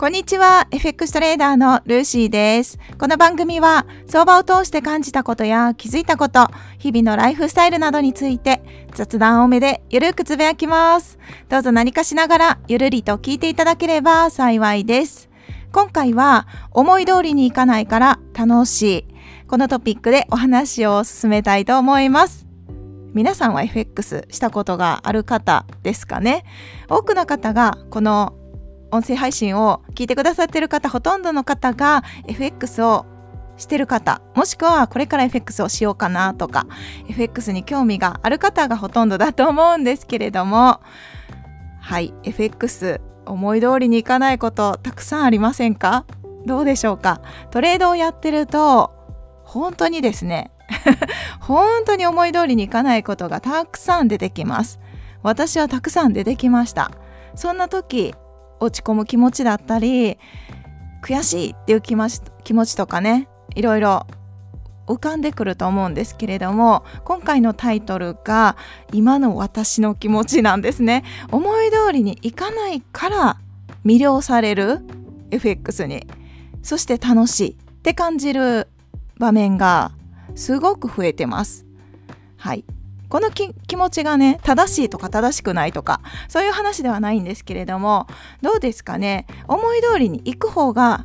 こんにちは。FX トレーダーのルーシーです。この番組は相場を通して感じたことや気づいたこと、日々のライフスタイルなどについて雑談多めでゆるくつぶやきます。どうぞ何かしながらゆるりと聞いていただければ幸いです。今回は思い通りにいかないから楽しい。このトピックでお話を進めたいと思います。皆さんは FX したことがある方ですかね？多くの方がこの音声配信を聞いてくださってる方ほとんどの方が FX をしてる方もしくはこれから FX をしようかなとか FX に興味がある方がほとんどだと思うんですけれどもはい FX 思い通りにいかないことたくさんありませんか？どうでしょうか？トレードをやってると本当にですね 本当に思い通りにいかないことがたくさん出てきます。私はたくさん出てきました。そんな時落ち込む気持ちだったり悔しいっていう気持ちとかねいろいろ浮かんでくると思うんですけれども今回のタイトルが今の私の気持ちなんですね。思い通りにいかないから魅了される FX にそして楽しいって感じる場面がすごく増えてます。はい。この気持ちがね正しいとか正しくないとかそういう話ではないんですけれどもどうですかね？思い通りに行く方が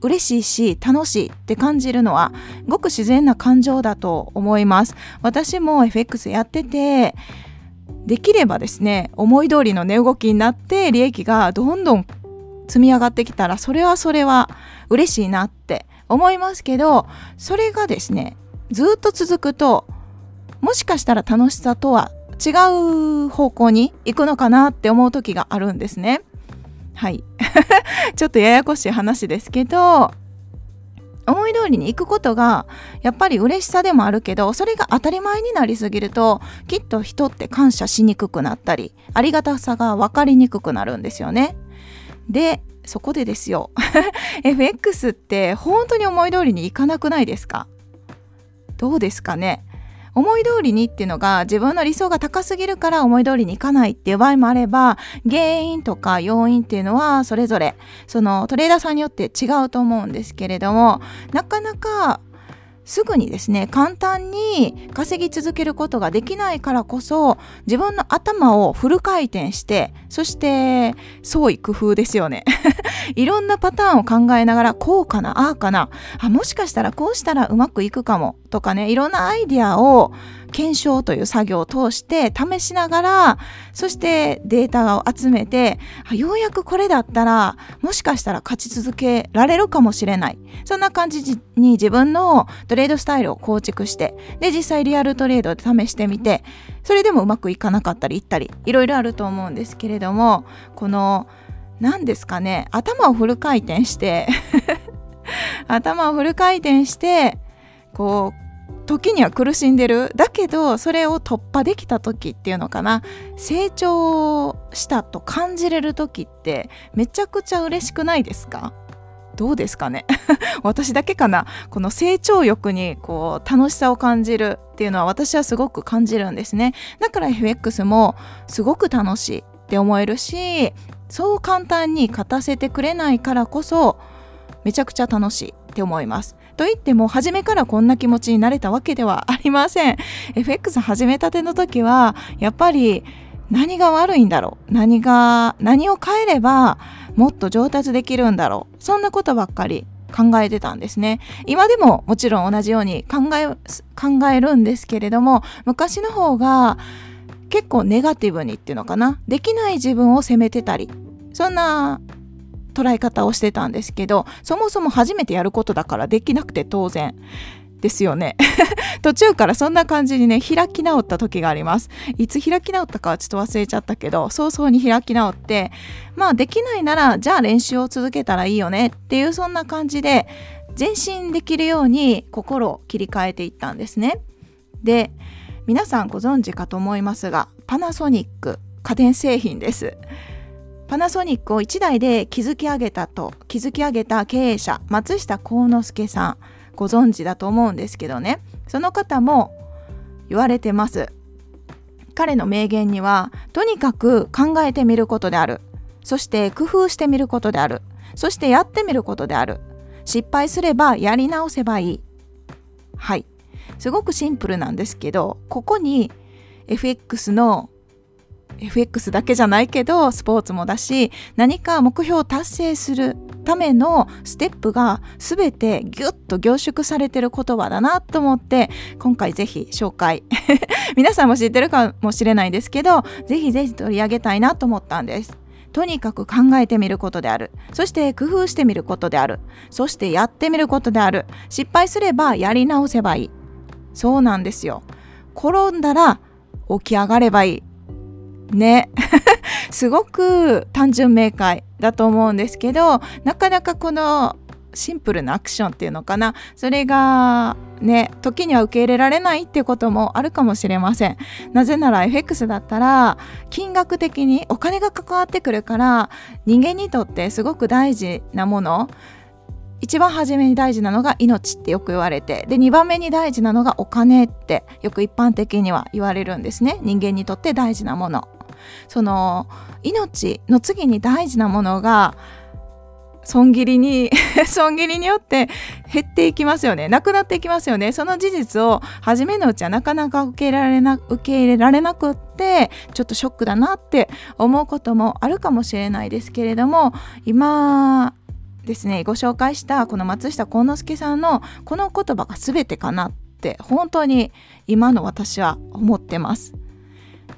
嬉しいし楽しいって感じるのはごく自然な感情だと思います。私も FX やっててできればですね思い通りの値動きになって利益がどんどん積み上がってきたらそれはそれは嬉しいなって思いますけどそれがですねずっと続くともしかしたら楽しさとは違う方向に行くのかなって思う時があるんですね。はい ちょっとややこしい話ですけど思い通りに行くことがやっぱり嬉しさでもあるけどそれが当たり前になりすぎるときっと人って感謝しにくくなったりありがたさが分かりにくくなるんですよね。でそこでですよ FX って本当に思い通りにいかなくないですか？どうですかね？思い通りにっていうのが自分の理想が高すぎるから思い通りにいかないっていう場合もあれば原因とか要因っていうのはそれぞれそのトレーダーさんによって違うと思うんですけれどもなかなかすぐにですね簡単に稼ぎ続けることができないからこそ自分の頭をフル回転してそして創意工夫ですよね。いろんなパターンを考えながらこうかなああかな。あもしかしたらこうしたらうまくいくかも。とかねいろんなアイディアを検証という作業を通して試しながらそしてデータを集めてようやくこれだったらもしかしたら勝ち続けられるかもしれない。そんな感じに自分のトレードスタイルを構築してで実際リアルトレードで試してみてそれでもうまくいかなかったりいったりいろいろあると思うんですけれどもこの何ですかね頭をフル回転して 頭をフル回転してこう時には苦しんでる。だけどそれを突破できた時っていうのかな。成長したと感じれる時ってめちゃくちゃ嬉しくないですか？どうですかね？私だけかな？この成長欲にこう楽しさを感じるっていうのは私はすごく感じるんですね。だから FX もすごく楽しいって思えるしそう簡単に勝たせてくれないからこそめちゃくちゃ楽しいって思います。といっても初めからこんな気持ちになれたわけではありません。FX 始めたての時はやっぱり何が悪いんだろう？何が何を変えればもっと上達できるんだろう？そんなことばっかり考えてたんですね。今でももちろん同じように考え考えるんですけれども昔の方が結構ネガティブにっていうのかな？できない自分を責めてたりそんな捉え方をしてたんですけどそもそも初めてやることだからできなくて当然。ですよね。途中からそんな感じにね開き直った時があります。いつ開き直ったかはちょっと忘れちゃったけど早々に開き直ってまあできないならじゃあ練習を続けたらいいよねっていうそんな感じで前進できるように心を切り替えていったんですね。で皆さんご存知かと思いますがパナソニック家電製品です。パナソニックを1台で築き上げたと築き上げた経営者松下幸之助さん。ご存知だと思うんですけどね。その方も言われてます。彼の名言にはとにかく考えてみることである。そして工夫してみることである。そしてやってみることである。失敗すればやり直せばいい。はい。すごくシンプルなんですけどここに FX の FX だけじゃないけどスポーツもだし何か目標を達成するためのステップが全てギュッと凝縮されてる言葉だなと思って今回ぜひ紹介。皆さんも知ってるかもしれないですけどぜひぜひ取り上げたいなと思ったんです。とにかく考えてみることである。そして工夫してみることである。そしてやってみることである。失敗すればやり直せばいい。そうなんですよ。転んだら起き上がればいい。ね。すごく単純明快だと思うんですけどなかなかこのシンプルなアクションっていうのかな。それがね時には受け入れられないってこともあるかもしれません。なぜなら FX だったら金額的にお金が関わってくるから人間にとってすごく大事なもの一番初めに大事なのが命ってよく言われてで2番目に大事なのがお金ってよく一般的には言われるんですね。人間にとって大事なもの。その命の次に大事なものが損切りに 損切りによって減っていきますよね。なくなっていきますよね。その事実を初めのうちはなかなか受け入れられな受け入れられなくってちょっとショックだなって思うこともあるかもしれないですけれども今ですねご紹介したこの松下幸之助さんのこの言葉が全てかなって本当に今の私は思ってます。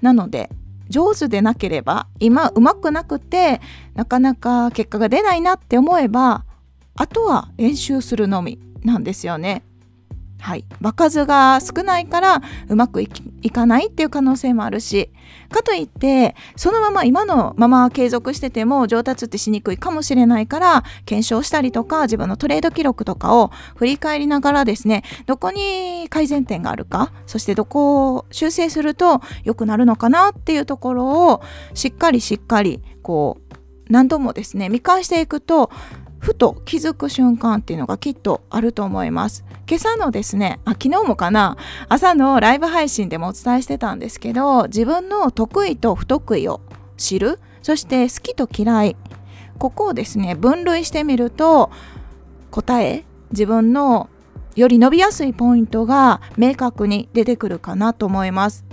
なので上手でなければ今うまくなくてなかなか結果が出ないなって思えばあとは練習するのみなんですよね。はい、場数が少ないからうまくいかないっていう可能性もあるしかといってそのまま今のまま継続してても上達ってしにくいかもしれないから検証したりとか自分のトレード記録とかを振り返りながらですねどこに改善点があるかそしてどこを修正すると良くなるのかなっていうところをしっかりしっかりこう何度もですね見返していくとふと気づく瞬間っていうのがきっとあると思います。今朝のですね、あ昨日もかな、朝のライブ配信でもお伝えしてたんですけど、自分の得意と不得意を知る、そして好きと嫌い、ここをですね、分類してみると、答え、自分のより伸びやすいポイントが明確に出てくるかなと思います。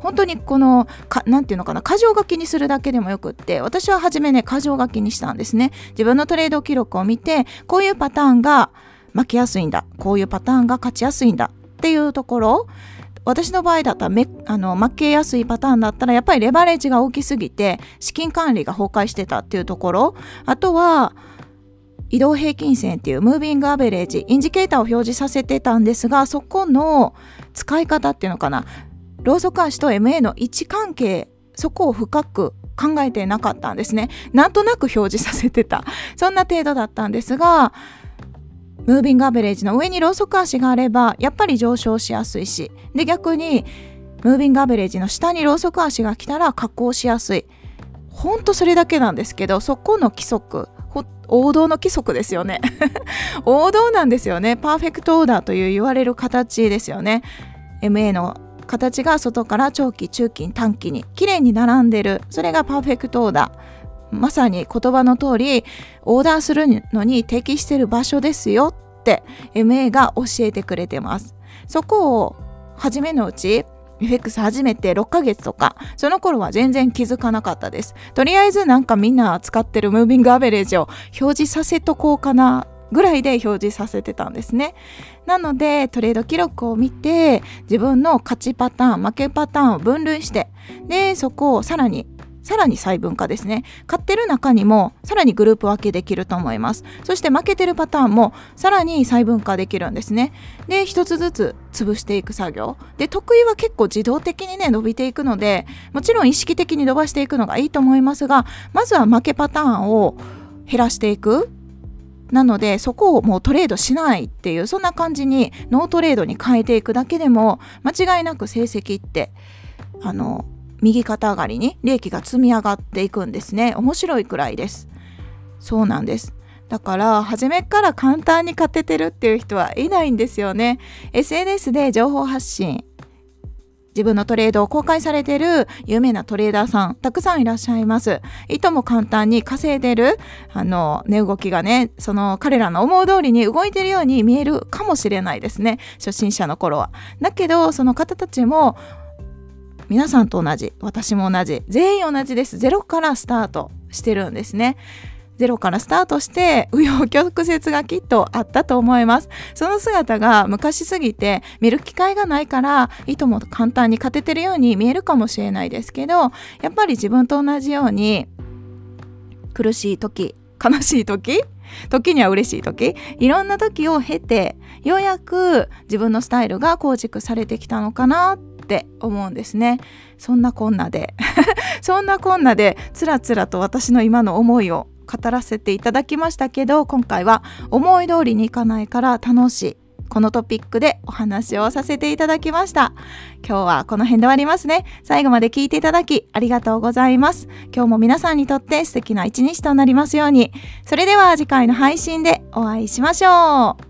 本当にこの何て言うのかな箇条書きにするだけでもよくって私は初めね箇条書きにしたんですね。自分のトレード記録を見てこういうパターンが負けやすいんだ。こういうパターンが勝ちやすいんだっていうところ私の場合だったらめあの負けやすいパターンだったらやっぱりレバレッジが大きすぎて資金管理が崩壊してたっていうところ。あとは移動平均線っていうムービングアベレージインジケーターを表示させてたんですがそこの使い方っていうのかな。ローソク足と MA の位置関係そこを深く考えてなかったんですね。なんとなく表示させてた。そんな程度だったんですがムービングアベレージの上にローソク足があればやっぱり上昇しやすいしで逆にムービングアベレージの下にローソク足が来たら加工しやすい。ほんとそれだけなんですけどそこの規則王道の規則ですよね。王道なんですよね。パーフェクトオーダーという言われる形ですよね。MA の形が外から長期中期短期に綺麗に並んでる。それがパーフェクトオーダー。まさに言葉の通りオーダーするのに適してる場所ですよって MA が教えてくれてます。そこを初めのうち FX 始めて6ヶ月とかその頃は全然気づかなかったです。とりあえずなんかみんな使ってるムービングアベレージを表示させとこうかな。ぐらいで表示させてたんですね。なのでトレード記録を見て自分の勝ちパターン負けパターンを分類してでそこをさらにさらに細分化ですね。買ってる中にもさらにグループ分けできると思います。そして負けてるパターンもさらに細分化できるんですね。で一つずつ潰していく作業。で得意は結構自動的にね伸びていくのでもちろん意識的に伸ばしていくのがいいと思いますがまずは負けパターンを減らしていく。なのでそこをもうトレードしないっていうそんな感じにノートレードに変えていくだけでも間違いなく成績ってあの右肩上がりに利益が積み上がっていくんですね。面白いくらいです。そうなんです。だから初めから簡単に勝ててるっていう人はいないんですよね。SNS で情報発信自分のトレードを公開されている有名なトレーダーさんたくさんいらっしゃいます。いとも簡単に稼いでるあの値動きがねその彼らの思う通りに動いてるように見えるかもしれないですね初心者の頃は。だけどその方たちも皆さんと同じ私も同じ全員同じですゼロからスタートしてるんですね。ゼロからスタートして紆余曲折がきっとあったと思います。その姿が昔すぎて見る機会がないからいとも簡単に勝ててるように見えるかもしれないですけどやっぱり自分と同じように苦しい時悲しい時時には嬉しい時いろんな時を経てようやく自分のスタイルが構築されてきたのかなって思うんですね。そんなこんなで。そんなこんなでつらつらと私の今の思いを語らせていただきましたけど今回は思い通りにいかないから楽しいこのトピックでお話をさせていただきました。今日はこの辺で終わりますね。最後まで聞いていただきありがとうございます。今日も皆さんにとって素敵な一日となりますように。それでは次回の配信でお会いしましょう。